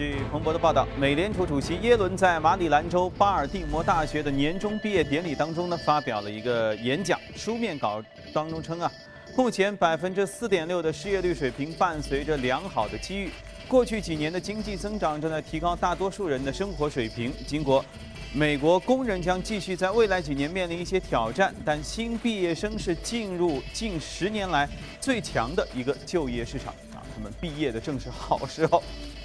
据彭博的报道，美联储主席耶伦在马里兰州巴尔的摩大学的年终毕业典礼当中呢，发表了一个演讲。书面稿当中称啊，目前百分之四点六的失业率水平伴随着良好的机遇。过去几年的经济增长正在提高大多数人的生活水平。经过美国工人将继续在未来几年面临一些挑战，但新毕业生是进入近十年来最强的一个就业市场啊，他们毕业的正是好时候。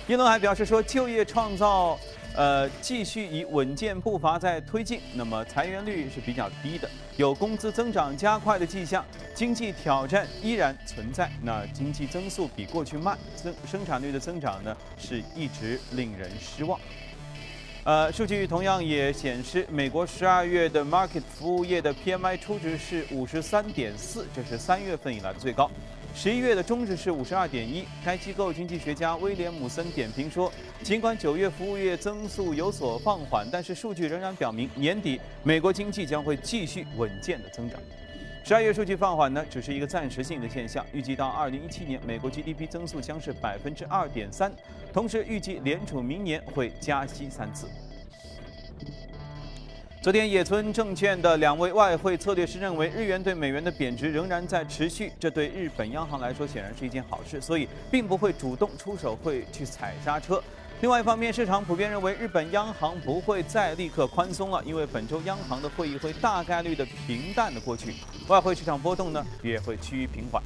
耶伦还表示说，就业创造，呃，继续以稳健步伐在推进。那么裁员率是比较低的，有工资增长加快的迹象。经济挑战依然存在，那经济增速比过去慢，增生产率的增长呢是一直令人失望。呃，数据同样也显示，美国十二月的 market 服务业的 PMI 初值是五十三点四，这是三月份以来的最高。十一月的中值是五十二点一。该机构经济学家威廉姆森点评说，尽管九月服务业增速有所放缓，但是数据仍然表明年底美国经济将会继续稳健的增长。十二月数据放缓呢，只是一个暂时性的现象。预计到二零一七年，美国 GDP 增速将是百分之二点三。同时，预计联储明年会加息三次。昨天，野村证券的两位外汇策略师认为，日元对美元的贬值仍然在持续，这对日本央行来说显然是一件好事，所以并不会主动出手会去踩刹车。另外一方面，市场普遍认为日本央行不会再立刻宽松了，因为本周央行的会议会大概率的平淡的过去，外汇市场波动呢也会趋于平缓。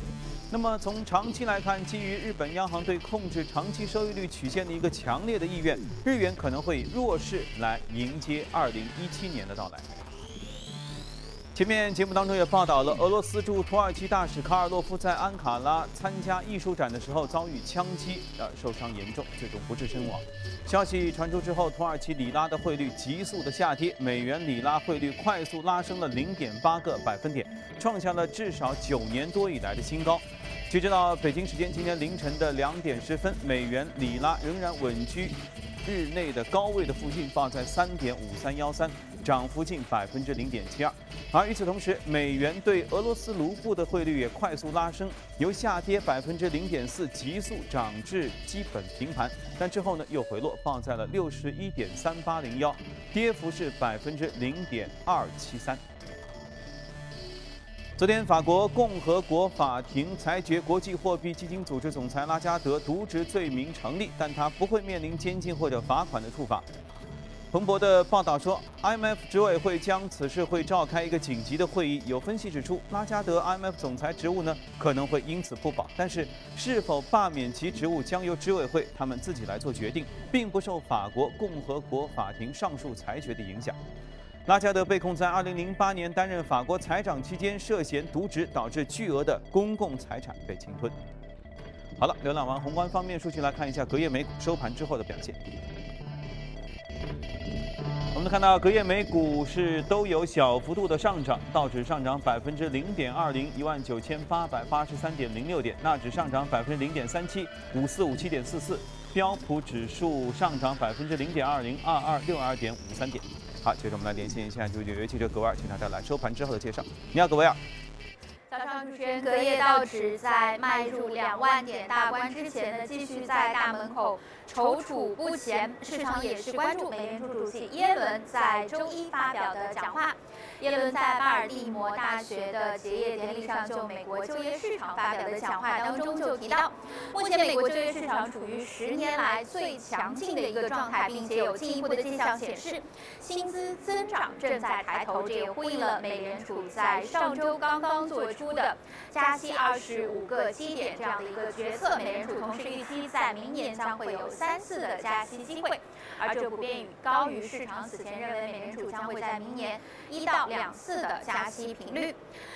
那么从长期来看，基于日本央行对控制长期收益率曲线的一个强烈的意愿，日元可能会弱势来迎接2017年的到来。前面节目当中也报道了，俄罗斯驻土耳其大使卡尔洛夫在安卡拉参加艺术展的时候遭遇枪击，呃，受伤严重，最终不治身亡。消息传出之后，土耳其里拉的汇率急速的下跌，美元里拉汇率快速拉升了0.8个百分点，创下了至少九年多以来的新高。截止到北京时间今天凌晨的两点十分，美元里拉仍然稳居日内的高位的附近，报在三点五三幺三，涨幅近百分之零点七二。而与此同时，美元对俄罗斯卢布的汇率也快速拉升，由下跌百分之零点四急速涨至基本平盘，但之后呢又回落，报在了六十一点三八零幺，跌幅是百分之零点二七三。昨天，法国共和国法庭裁决国际货币基金组织总裁拉加德渎职罪名成立，但他不会面临监禁或者罚款的处罚。彭博的报道说，IMF 执委会将此事会召开一个紧急的会议。有分析指出，拉加德 IMF 总裁职务呢可能会因此不保，但是是否罢免其职务将由执委会他们自己来做决定，并不受法国共和国法庭上述裁决的影响。拉加德被控在2008年担任法国财长期间涉嫌渎职，导致巨额的公共财产被侵吞。好了，浏览完宏观方面数据，来看一下隔夜美股收盘之后的表现。我们看到隔夜美股是都有小幅度的上涨，道指上涨百分之零点二零，一万九千八百八十三点零六点；纳指上涨百分之零点三七，五四五七点四四；标普指数上涨百分之零点二零，二二六二点五三点。好，接着我们来连线一下就纽约汽车格维尔，请他带来收盘之后的介绍。你好，格维尔。早上主持人，隔夜道指在迈入两万点大关之前呢，继续在大门口踌躇不前。市场也是关注美联储主席耶伦在周一发表的讲话。耶伦在巴尔的摩大学的结业典礼上，就美国就业市场发表的讲话当中就提到，目前美国就业市场处于十年来最强劲的一个状态，并且有进一步的迹象显示，薪资增长正在抬头。这也呼应了美联储在上周刚刚做出的加息二十五个基点这样的一个决策。美联储同时预期在明年将会有三次的加息机会，而这普遍与高于市场此前认为美联储将会在明年一到两次的加息频率，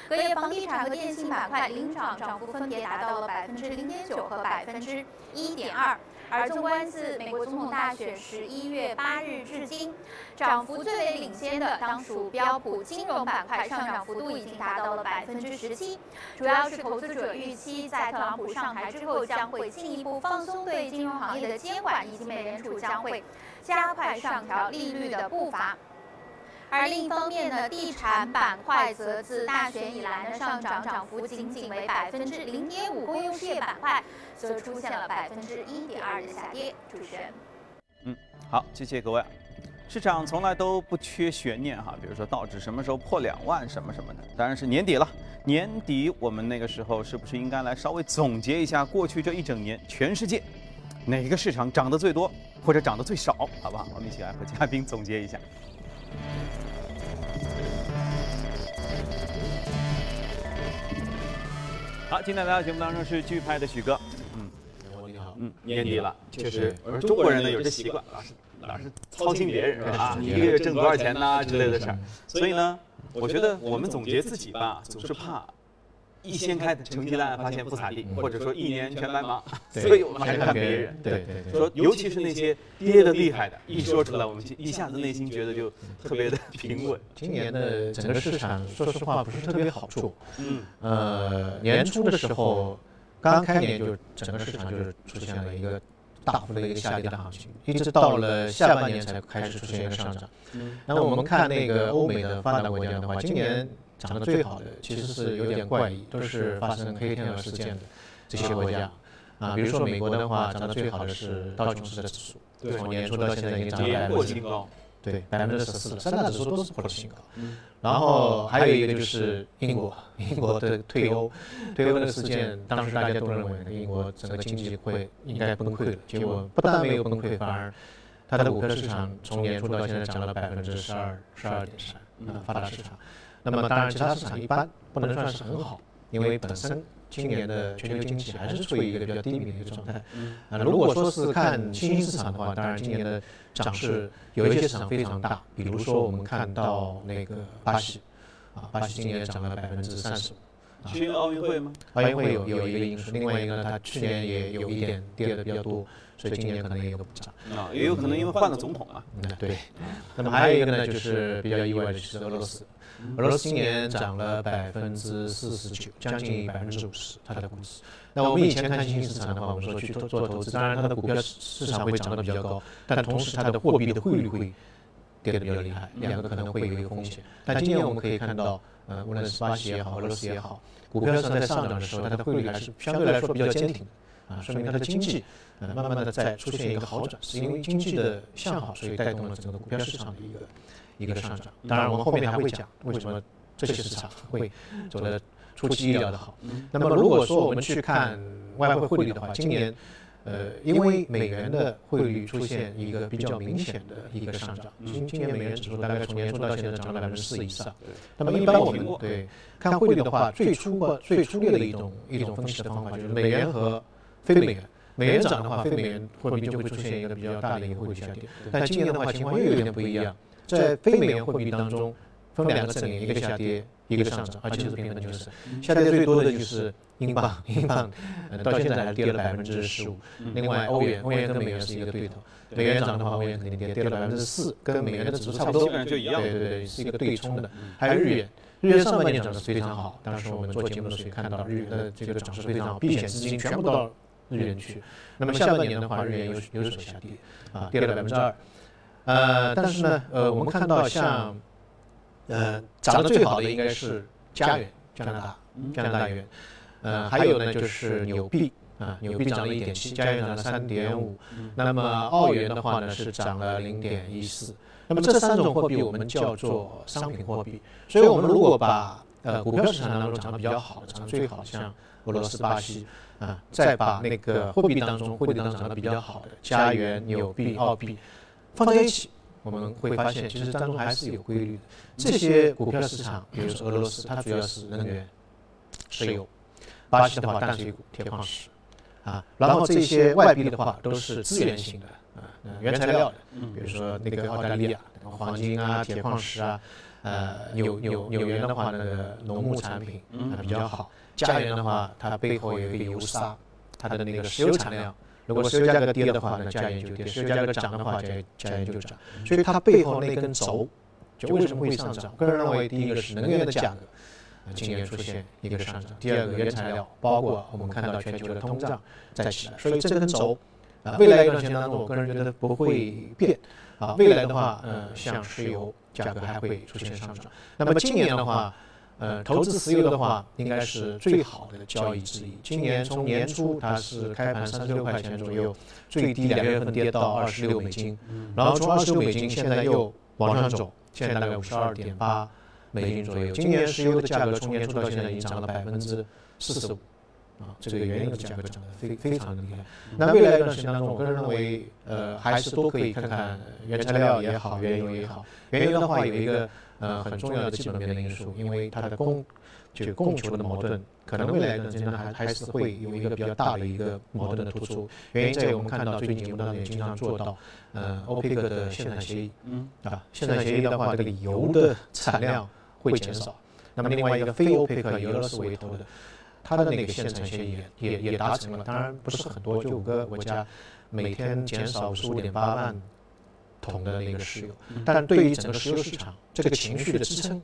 隔夜房地产和电信板块领涨，涨幅分别达到了百分之零点九和百分之一点二。而纵观自美国总统大选十一月八日至今，涨幅最为领先的当属标普金融板块，上涨幅度已经达到了百分之十七。主要是投资者预期在特朗普上台之后，将会进一步放松对金融行业的监管，以及美联储将会加快上调利率的步伐。而另一方面呢，地产板块则自大选以来呢上涨，涨幅仅仅为百分之零点五。公用事业板块则出现了百分之一点二的下跌。主持人，嗯，好，谢谢各位。市场从来都不缺悬念哈，比如说道指什么时候破两万什么什么的，当然是年底了。年底我们那个时候是不是应该来稍微总结一下过去这一整年全世界哪个市场涨得最多或者涨得最少？好不好？我们一起来和嘉宾总结一下。好，今天来到节目当中是剧派的许哥。嗯，你好。嗯，年底了，确实，而中国人呢有这习惯，老是。老是操心别人啊，一个月挣多少钱呐之类的事儿。所以呢，我觉得我们总结自己吧，总是怕一掀开成绩单发现不咋地，或者说一年全白忙。所以我们还是看别人。对对对。说尤其是那些跌的厉害的，一说出来，我们一下子内心觉得就特别的平稳。今年的整个市场，说实话不是特别好处。嗯。呃，年初的时候，刚开年就整个市场就是出现了一个。大幅的一个下跌的行情，一直到了下半年才开始出现一个上涨。嗯那么我们看那个欧美的发达国家的话，今年涨得最好的其实是有点怪异，都是发生黑天鹅事件的这些国家。啊，比如说美国的话，涨得最好的是道琼斯的指数，从年初到现在已经涨了百分之对，百分之十四，三大指数都是破了新高。然后还有一个就是英国，英国的退欧，退欧的事件，当时大家都认为英国整个经济会应该崩溃了，结果不但没有崩溃，反而它的股票市场从年初到现在涨了百分之十二，十二点三，啊，发达市场。那么当然其他市场一般，不能算是很好，因为本身。今年的全球经济还是处于一个比较低迷的一个状态。啊，如果说是看新兴市场的话，当然今年的涨势有一些市场非常大，比如说我们看到那个巴西，啊，巴西今年涨了百分之三十五。去年奥运会吗？奥运会有有一个因素，另外一个呢，它去年也有一点跌的比较多，所以今年可能也有个补涨。啊，也有可能因为换了总统嘛。嗯，对。那么还有一个呢，就是比较意外的是俄罗斯。俄罗斯今年涨了百分之四十九，将近百分之五十，它的股市。那我们以前看新兴市场的话，我们说去做做投资，当然它的股票市场会涨得比较高，但同时它的货币的汇率会跌得比较厉害，两个可能会有一个风险。但今年我们可以看到，呃，无论是巴西也好，俄罗斯也好，股票市场在上涨的时候，它的汇率还是相对来说比较坚挺的，啊，说明它的经济呃慢慢的在出现一个好转，是因为经济的向好，所以带动了整个股票市场的一个。一个上涨，当然我们后面还会讲为什么这些市场会走的出其意料的好。那么如果说我们去看外汇汇率的话，今年，呃，因为美元的汇率出现一个比较明显的一个上涨，今今年美元指数大概从年初到现在涨了百分之四以上。那么一般我们对看汇率的话，最初嘛最粗略的一种一种分析的方法就是美元和非美元，美元涨的话，非美元货币就会出现一个比较大的一个汇率下跌。但今年的话情况又有点不一样。在非美元货币当中，分两个阵营，一个下跌，一个上涨，而且是平衡的就是，下跌最多的就是英镑，英镑到现在还跌了百分之十五。另外欧元，欧元跟美元是一个对头，美元涨的话，欧元肯定跌，跌了百分之四，跟美元的指数差不多，就一样。对对对，是一个对冲的。还有日元，日元上半年涨得非常好，当时我们做节目的时候看到日元的这个涨势非常好，避险资金全部到日元去。那么下半年的话，日元有有所下跌，啊，跌了百分之二。呃，但是呢，呃，我们看到像，呃，涨得最好的应该是加元，加拿大，加拿大元，呃，还有呢就是纽币，啊，纽币涨了一点七，加元涨了三点五，那么澳元的话呢是涨了零点一四，那么这三种货币我们叫做商品货币，所以我们如果把呃股票市场当中涨得比较好的，涨得最好像俄罗斯、巴西，啊，再把那个货币当中汇率当中涨得比较好的加元、纽币、澳币。放在一起，我们会发现，其实当中还是有规律的。这些股票市场，比如说俄罗斯，它主要是能源、石油；巴西的话，淡水股、铁矿石，啊，然后这些外币的话，都是资源型的，啊，原材料的，比如说那个澳大利亚，黄金啊、铁矿石啊，呃，纽纽纽元的话，那个农牧产品啊比较好；加元的话，它背后有一个油砂，它的那个石油产量。如果石油价格跌的话，那价钱就跌；石油价格涨的话，价价钱就涨。所以它背后那根轴，就为什么会上涨？个人认为，第一个是能源的价格，今年出现一个上涨；第二个原材料，包括我们看到全球的通胀在起来。所以这根轴啊，未来一段时间当中，我个人觉得不会变啊。未来的话，呃，像石油价格还会出现上涨。那么今年的话，呃，投资石油的话，应该是最好的交易之一。今年从年初它是开盘三十六块钱左右，最低两月份跌到二十六美金，然后从二十六美金现在又往上走，现在大概五十二点八美金左右。今年石油的价格从年初到现在已经涨了百分之四十五。啊，这个原油的价格涨得非非常的厉害。那未来一段时间当中，我个人认为，呃，还是都可以看看原材料也好，原油也好。原油的话有一个呃很重要的基本面的因素，因为它的供就供求的矛盾，可能未来一段时间还还是会有一个比较大的一个矛盾的突出。原因在于我们看到最近节目当中也经常做到，呃，欧佩克的限产协议，嗯，啊，限产协议的话，这个油的产量会减少。那么另外一个非欧佩克以俄罗斯为头的。它的那个限产协议也也达成了，当然不是很多，就五个国家每天减少五十五点八万桶的那个石油，但对于整个石油市场这个情绪的支撑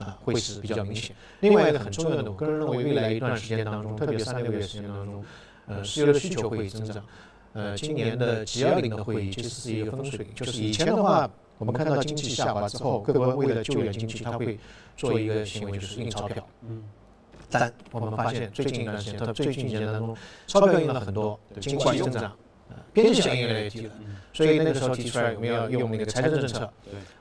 啊，会是比较明显。另外一个很重要的，我个人认为未来一段时间当中，特别三六个月时间当中，呃，石油的需求会增长。呃，今年的 G 二零的会议其实是一个分水岭，就是以前的话，我们看到经济下滑之后，各国为了救援经济，它会做一个行为，就是印钞票。嗯。但我们发现最近一段时间，特最近几年当中，钞票印了很多，经济增长，边际效应越来越低了。所以那个时候提出来我们要用那个财政政策，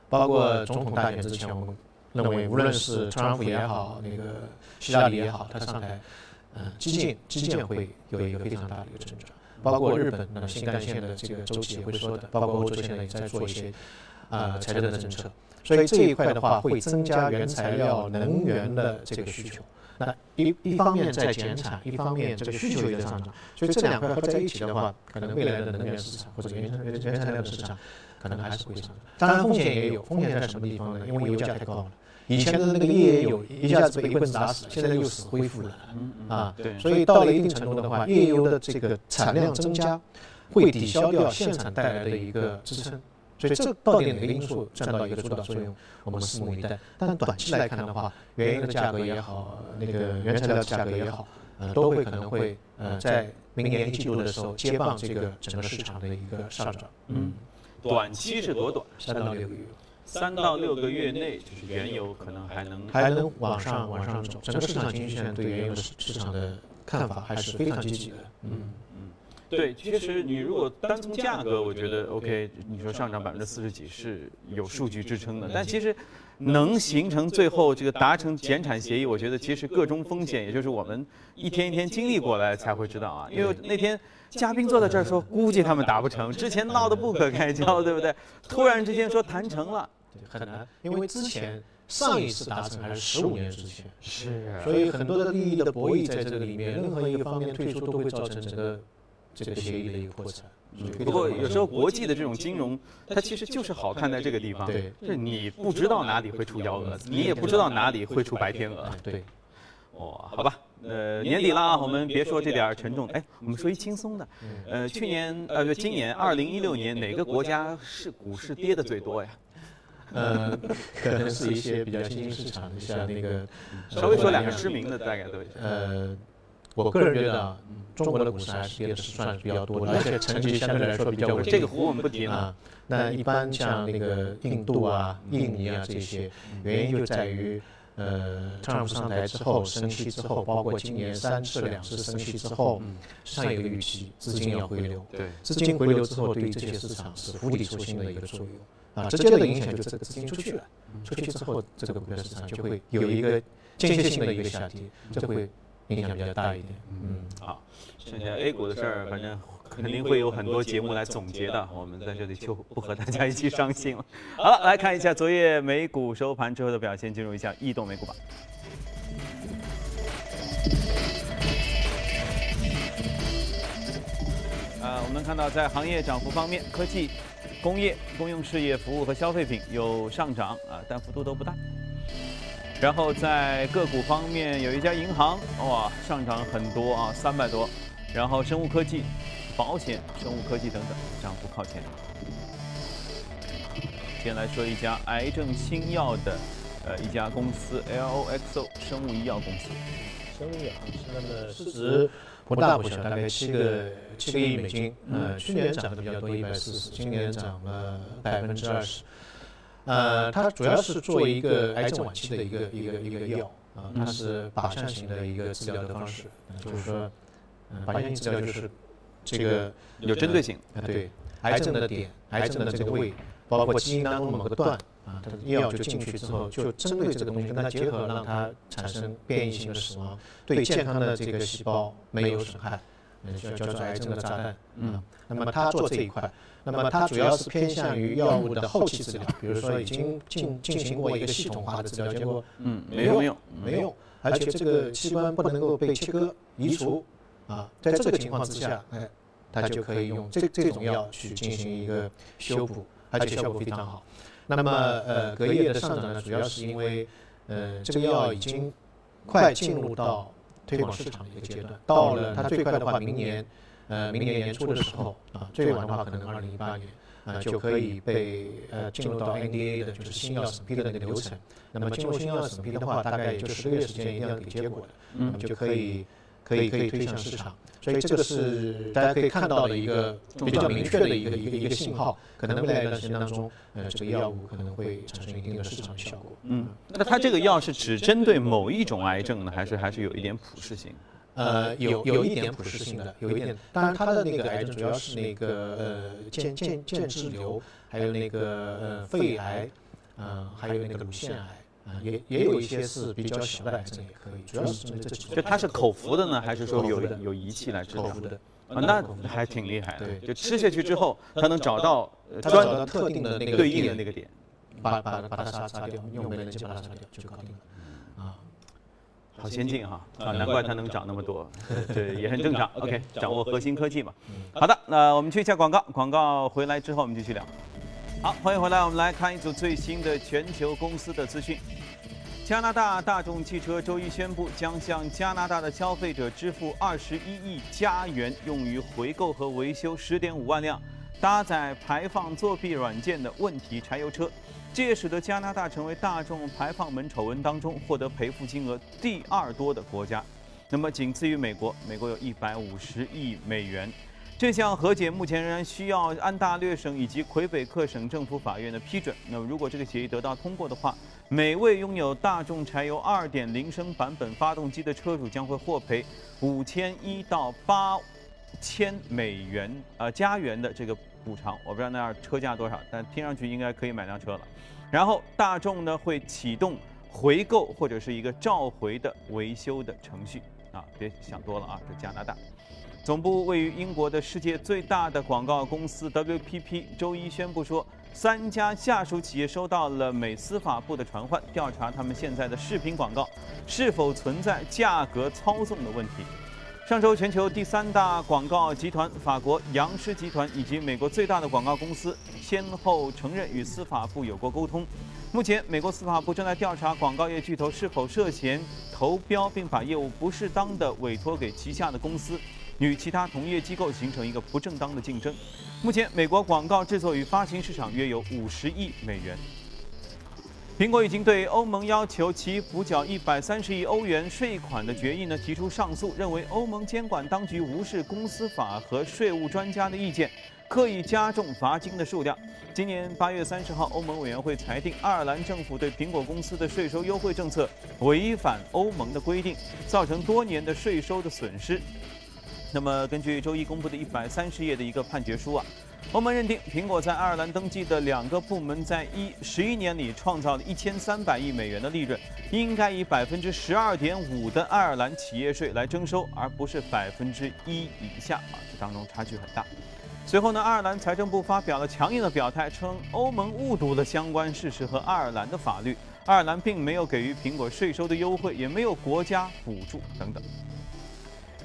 包括总统大选之前，我们认为无论是特朗普也好，那个希拉里也好，他上台，嗯，基建基建会有一个非常大的一个增长，包括日本那新干线的这个周期也会说的，包括欧洲现在也在做一些啊财政的政策，所以这一块的话会增加原材料能源的这个需求。那一一方面在减产，一方面这个需求也在上涨，所以这两块合在一起的话，可能未来的能源市场或者原原原材料的市场，可能还是会上涨。当然风险也有，风险在什么地方呢？因为油价太高了，以前的那个页岩油一下子被一棍子打死，现在又死恢复了，啊，对所以到了一定程度的话，页岩油的这个产量增加，会抵消掉现产带来的一个支撑。所以这到底哪个因素占到一个主导作用，我们拭目以待。但短期来看的话，原油的价格也好，那个原材料的价格也好，呃，都会可能会呃在明年一季度的时候接棒这个整个市场的一个上涨。嗯，短期是多短？三到六个月。三到六个月内，就是原油可能还能还能往上往上走。整个市场经济现在对原油市市场的看法还是非常积极的。嗯。对，其实你如果单从价格，我觉得 OK，你说上涨百分之四十几是有数据支撑的。但其实能形成最后这个达成减产协议，我觉得其实各种风险，也就是我们一天一天经历过来才会知道啊。因为那天嘉宾坐在这儿说，估计他们达不成，之前闹得不可开交，对不对？突然之间说谈成了，很难，因为之前上一次达成还是十五年之前，是，所以很多的利益的博弈在这个里面，任何一个方面退出都会造成整个。这个协议的一个过程。嗯。不过有时候国际的这种金融，它其实就是好看在这个地方，是你不知道哪里会出幺蛾子，你也不知道哪里会出白天鹅。对，哦，好吧，呃，年底了啊，我们别说这点沉重的，哎，我们说一轻松的。呃，去年呃，今年二零一六年哪个国家是股市跌的最多呀？呃，可能是一些比较新兴市场，像那个，稍微说两个知名的，大概都呃。我个人觉得，中国的股市还是跌的是算是比较多的，而且成绩相对来说比较稳。这个湖我们不提了。那一般像那个印度啊、印尼啊这些，原因就在于，呃，特朗普上台之后升息之后，包括今年三次两次升息之后，市场有一个预期，资金要回流。对。资金回流之后，对于这些市场是釜底抽薪的一个作用。啊，直接的影响就是这个资金出去了，出去之后，这个股票市场就会有一个间歇性的一个下跌，这会。影响比较大一点，嗯，好，剩下 A 股的事儿，反正肯定会有很多节目来总结的，我们在这里就不和大家一起伤心了。好了，来看一下昨夜美股收盘之后的表现，进入一下异动美股榜。啊，我们看到在行业涨幅方面，科技、工业、公用事业服务和消费品有上涨啊，但幅度都不大。然后在个股方面，有一家银行哇上涨很多啊，三百多。然后生物科技、保险、生物科技等等涨幅靠前。先来说一家癌症新药的呃一家公司 LOXO 生物医药公司。生物医药公司那么市值不大不小，大概七个七个亿美金。呃，去年涨的比较多，一百四十，今年涨了百分之二十。呃，它主要是做一个癌症晚期的一个一个一个药啊，它是靶向型的一个治疗的方式，就是说，嗯，靶向性治疗就是这个有针对性啊，对，癌症的点，癌症的这个位，包括基因当中某个段啊，它的药就进去之后，就针对这个东西跟它结合，让它产生变异性的死亡，对健康的这个细胞没有损害，嗯，叫叫做癌症的炸弹，嗯，那么它做这一块。那么它主要是偏向于药物的后期治疗，比如说已经进进行过一个系统化的治疗，结果嗯没用，没用，而且这个器官不能够被切割移除啊，在这个情况之下，哎，它就可以用这这种药去进行一个修补，而且效果非常好。那么呃，隔夜的上涨呢，主要是因为呃这个药已经快进入到推广市场的一个阶段，到了它最快的话，明年。呃，明年年初的时候啊，最晚的话可能二零一八年啊，就可以被呃进入到 NDA 的就是新药审批的那个流程。那么进入新药审批的话，大概也就十个月时间，一定要给结果的，那么就可以可以可以推向市场。所以这个是大家可以看到的一个比较明确的一个一个一个信号，可能未来一段时间当中，呃，这个药物可能会产生一定的市场效果。嗯，那它这个药是只针对某一种癌症呢，还是还是有一点普适性？呃，有有一点普适性的，有一点，当然它的那个癌症主要是那个呃间间间质瘤，还有那个呃肺癌，嗯，还有那个乳腺癌，啊，也也有一些是比较小的癌症也可以，主要是针对这几种。就它是口服的呢，还是说有有仪器来治疗？口服的，啊，那还挺厉害的。对，就吃下去之后，它能找到找到特定的那个对应的那个点，把把把它杀杀掉，用美人计把它杀掉就搞定了。好先进哈啊，难怪它能涨那么多，这也很 正常。OK，掌握核心科技嘛。好的，那我们去一下广告，广告回来之后我们继续聊。好，欢迎回来，我们来看一组最新的全球公司的资讯。加拿大大众汽车周一宣布，将向加拿大的消费者支付二十一亿加元，用于回购和维修十点五万辆搭载排放作弊软件的问题柴油车。这也使得加拿大成为大众排放门丑闻当中获得赔付金额第二多的国家，那么仅次于美国，美国有一百五十亿美元。这项和解目前仍然需要安大略省以及魁北克省政府法院的批准。那么如果这个协议得到通过的话，每位拥有大众柴油二点零升版本发动机的车主将会获赔五千一到八千美元呃加元的这个补偿。我不知道那样车价多少，但听上去应该可以买辆车了。然后大众呢会启动回购或者是一个召回的维修的程序啊，别想多了啊，这加拿大，总部位于英国的世界最大的广告公司 WPP 周一宣布说，三家下属企业收到了美司法部的传唤，调查他们现在的视频广告是否存在价格操纵的问题。上周，全球第三大广告集团法国杨狮集团以及美国最大的广告公司先后承认与司法部有过沟通。目前，美国司法部正在调查广告业巨头是否涉嫌投标，并把业务不适当的委托给旗下的公司，与其他同业机构形成一个不正当的竞争。目前，美国广告制作与发行市场约有五十亿美元。苹果已经对欧盟要求其补缴一百三十亿欧元税款的决议呢提出上诉，认为欧盟监管当局无视公司法和税务专家的意见，刻意加重罚金的数量。今年八月三十号，欧盟委员会裁定爱尔兰政府对苹果公司的税收优惠政策违反欧盟的规定，造成多年的税收的损失。那么，根据周一公布的一百三十页的一个判决书啊。欧盟认定，苹果在爱尔兰登记的两个部门在一十一年里创造了一千三百亿美元的利润，应该以百分之十二点五的爱尔兰企业税来征收，而不是百分之一以下啊，这当中差距很大。随后呢，爱尔兰财政部发表了强硬的表态，称欧盟误读了相关事实和爱尔兰的法律，爱尔兰并没有给予苹果税收的优惠，也没有国家补助等等。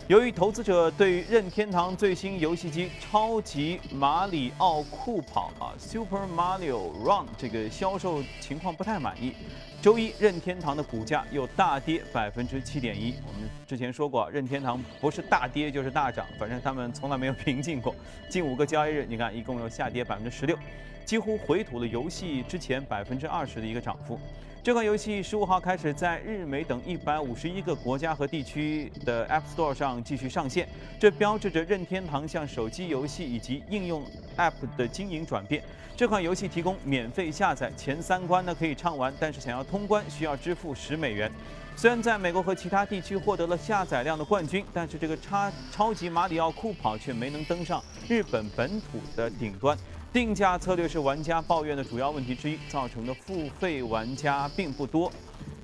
由于投资者对于任天堂最新游戏机《超级马里奥酷跑》啊 （Super Mario Run） 这个销售情况不太满意，周一任天堂的股价又大跌百分之七点一。我们之前说过，任天堂不是大跌就是大涨，反正他们从来没有平静过。近五个交易日，你看一共有下跌百分之十六，几乎回吐了游戏之前百分之二十的一个涨幅。这款游戏十五号开始在日美等一百五十一个国家和地区的 App Store 上继续上线，这标志着任天堂向手机游戏以及应用 App 的经营转变。这款游戏提供免费下载，前三关呢可以畅玩，但是想要通关需要支付十美元。虽然在美国和其他地区获得了下载量的冠军，但是这个超超级马里奥酷跑却没能登上日本本土的顶端。定价策略是玩家抱怨的主要问题之一，造成的付费玩家并不多。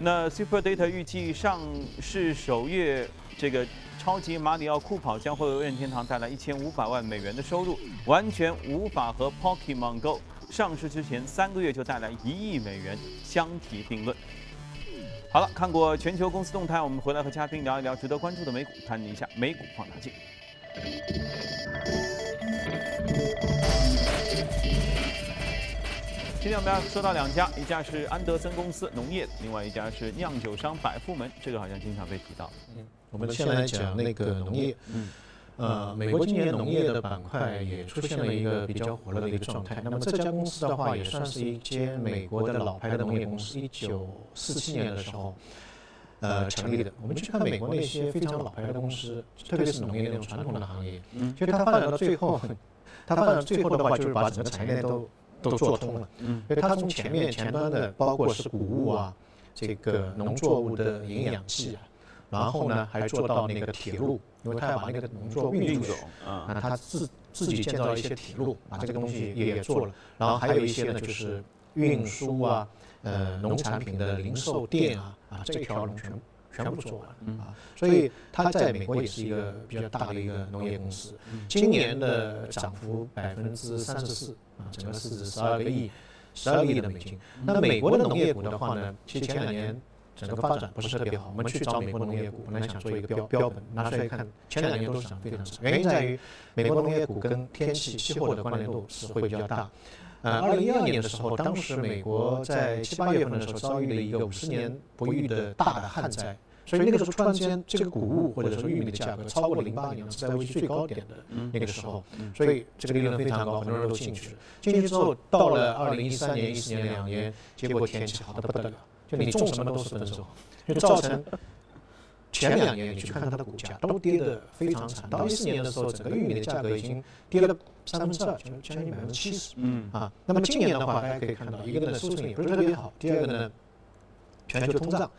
那 Super Data 预计上市首月，这个超级马里奥酷跑将会为任天堂带来一千五百万美元的收入，完全无法和 Pokemon Go 上市之前三个月就带来一亿美元相提并论。好了，看过全球公司动态，我们回来和嘉宾聊一聊值得关注的美股，谈一下美股放大镜。今天我们要说到两家，一家是安德森公司农业，另外一家是酿酒商百富门，这个好像经常被提到。嗯，我们先来讲那个农业。嗯，呃，美国今年农业的板块也出现了一个比较火热的一个状态。那么这家公司的话，也算是一间美国的老牌的农业公司，一九四七年的时候，呃，成立的。我们去看美国那些非常老牌的公司，特别是农业那种传统的行业，嗯，其实它发展到最后，它发展到最后的话，就是把整个产业链都。都做通了，嗯，因为它从前面前端的，包括是谷物啊，这个农作物的营养剂啊，然后呢还做到那个铁路，因为它要把那个农作物运走，啊，那它自自己建造一些铁路，把这个东西也也做了，然后还有一些呢就是运输啊，呃，农产品的零售店啊，啊，这条龙全部。全部做完了啊，所以它在美国也是一个比较大的一个农业公司。今年的涨幅百分之三十四啊，整个市值十二个亿，十二个亿的美金。那美国的农业股的话呢，其实前两年整个发展不是特别好。我们去找美国农业股，本来想做一个标标本，拿出来看，前两年都是涨非常少。原因在于美国农业股跟天气气候的关联度是会比较大。呃，二零一二年的时候，当时美国在七八月份的时候遭遇了一个五十年不遇的大的旱灾。所以那个时候突然间，这个谷物或者说玉米的价格超过了零八年是在危机最高点的那个时候，所以这个利润非常高，很多人都进去了。进去之后，到了二零一三年、一四年两年，结果天气好的不得了，就你种什么都是丰收，就造成前两年你去看它的股价都跌得非常惨。到一四年的时候，整个玉米的价格已经跌了三分之二，将将近百分之七十。嗯啊，那么今年的话，大家可以看到，一个呢收成也不是特别好，第二个呢全球通胀。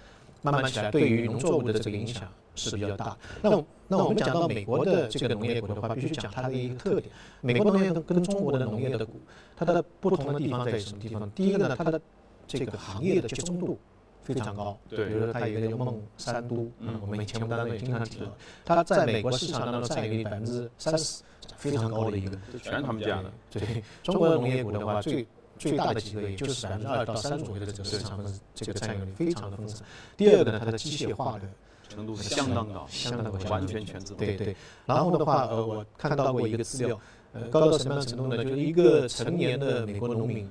慢慢起来，对于农作物的这个影响是比较大。那那我们讲到美国的这个农业股的话，必须讲它的一个特点。美国农业跟中国的农业的股，它的不同的地方在什么地方？第一个呢，它的这个行业的集中度非常高。对。比如说它有一个叫孟山都，嗯，我们以前我们当中也经常提到，它在美国市场当中占有率百分之三十，非常高的一个。全他们家的。对。中国的农业股的话，最最大的几个也就是百分之二到三左右的这个市场份这个占有率非常的丰盛。第二个呢，它的机械化的程度相当高，相当高，完全全自动。对对。然后的话，呃，我看到过一个资料，呃，高到什么样程度呢？就是一个成年的美国农民，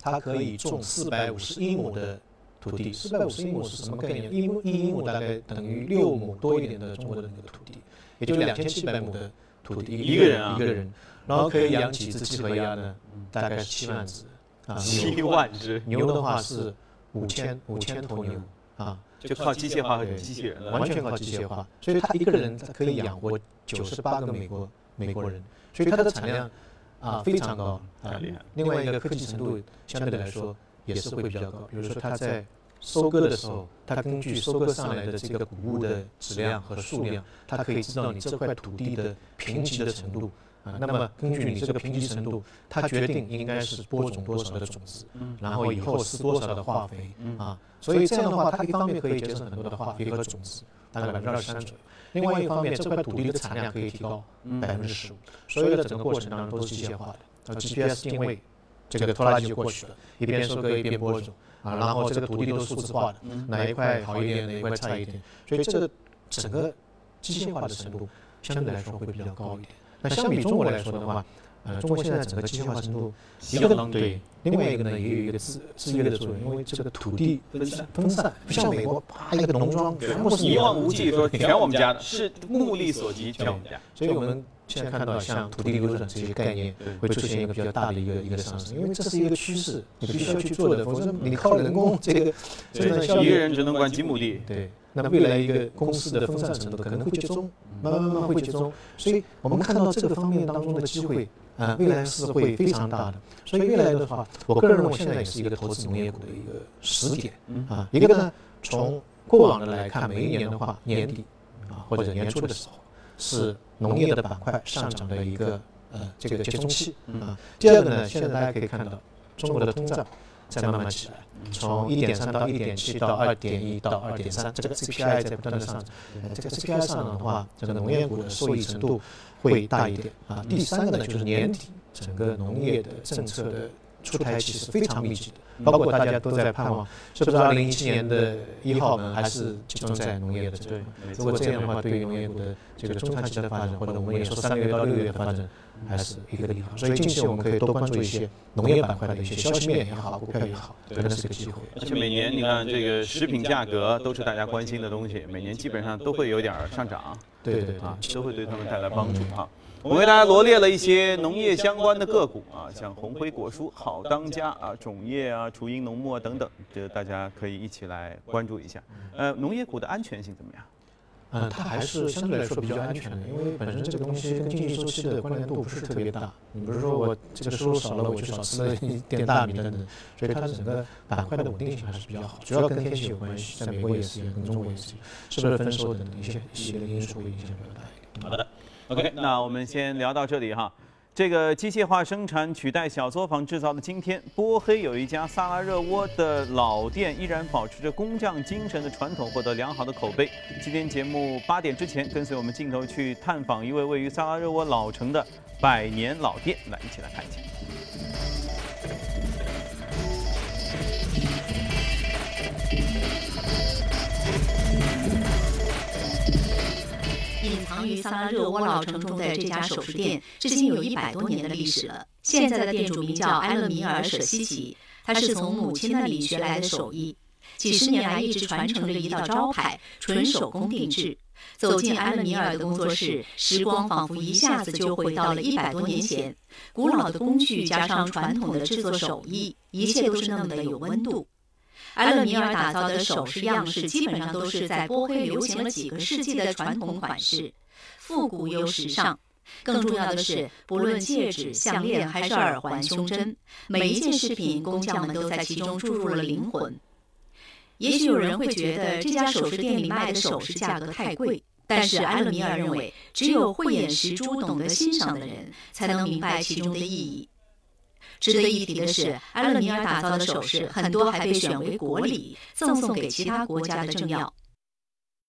他可以种四百五十英亩的土地。四百五十英亩是什么概念？一亩一英亩大概等于六亩多一点的中国的那个土地，也就两千七百亩的土地。一个人啊，一个人。然后可以养几只鸡和鸭呢？大概是七万只啊。七万只牛的话是五千五千头牛啊，就靠机械化和机器人，完全靠机械化。所以他一个人他可以养活九十八个美国美国人，所以它的产量啊非常高啊。厉害。另外一个科技程度相对来说也是会比较高。比如说他在收割的时候，他根据收割上来的这个谷物的质量和数量，他可以知道你这块土地的贫瘠的程度。那么根据你这个贫瘠程度，它决定应该是播种多少的种子，然后以后施多少的化肥啊。所以这样的话，它一方面可以节省很多的化肥和种子，大概百分之二十三左右；另外一方面，这块土地的产量可以提高百分之十五。所有的整个过程当中都是机械化的，呃，GPS 定位，这个拖拉机就过去了，一边收割一边播种啊。然后这个土地都是数字化的，哪一块好一点，哪一块差一点。所以这个整个机械化的程度相对来说会比较高一点。那相比中国来说的话，呃，中国现在整个机械化程度，一个对，另外一个呢也有一个制制约的作用，因为这个土地分散分散，不像美国，啪一个农庄全部是一望无际，说全我们家的，是目力所及全我们家。所以我们现在看到像土地流转这些概念会出现一个比较大的一个一个上升，因为这是一个趋势，你必须要去做的，否则你靠人工这个，一个人只能管几亩地，对。那未来一个公司的分散程度可能会集中，慢慢慢慢会集中，所以我们看到这个方面当中的机会，啊，未来是会非常大的。所以未来的话，我个人认为现在也是一个投资农业股的一个时点，啊，一个呢，从过往的来看，每一年的话，年底啊或者年初的时候，是农业的板块上涨的一个呃这个集中期啊。第二个呢，现在大家可以看到，中国的通胀。在慢慢起来，从一点三到一点七到二点一到二点三，这个 CPI 在不断的上涨。这个 CPI 上涨的话，这个农业股的受益程度会大一点啊。第三个呢，就是年底整个农业的政策的出台其实非常密集的，包括大家都在盼望，是不是二零一七年的一号门还是集中在农业的这块？如果这样的话，对于农业股的这个中长期的发展，或者我们也说三个月到六个月的发展。还是一个利好，所以近期我们可以多关注一些农业板块的一些消息面也好，股票也好，可能是个机会。而且每年你看这个食品价格都是大家关心的东西，每年基本上都会有点上涨，对对对，啊，都会对他们带来帮助哈。我为大家罗列了一些农业相关的个股啊，像红辉果蔬、好当家啊、种业啊、雏鹰农牧等等，这个大家可以一起来关注一下。呃，农业股的安全性怎么样？呃，它还是相对来说比较安全的，因为本身这个东西跟经济周期的关联度不是特别大。你比如说我这个收入少了，我就少吃了一点大米等等，所以它整个板块的稳定性还是比较好。主要跟天气有关系，在美国也是，跟中国也是，是不是分收等等一些一些因素会影响比较大一点。好的，OK，那我们先聊到这里哈。这个机械化生产取代小作坊制造的今天，波黑有一家萨拉热窝的老店，依然保持着工匠精神的传统，获得良好的口碑。今天节目八点之前，跟随我们镜头去探访一位位于萨拉热窝老城的百年老店，来一起来看一下。藏于萨拉热窝老城中的这家首饰店，至今有一百多年的历史了。现在的店主名叫埃勒米尔·舍西奇，他是从母亲那里学来的手艺，几十年来一直传承着一道招牌——纯手工定制。走进埃勒米尔的工作室，时光仿佛一下子就回到了一百多年前。古老的工具加上传统的制作手艺，一切都是那么的有温度。埃勒米尔打造的首饰样式基本上都是在波黑流行了几个世纪的传统款式，复古又时尚。更重要的是，不论戒指、项链还是耳环、胸针，每一件饰品工匠们都在其中注入了灵魂。也许有人会觉得这家首饰店里卖的首饰价格太贵，但是埃勒米尔认为，只有慧眼识珠、懂得欣赏的人，才能明白其中的意义。值得一提的是，埃勒米尔打造的首饰很多还被选为国礼，赠送给其他国家的政要。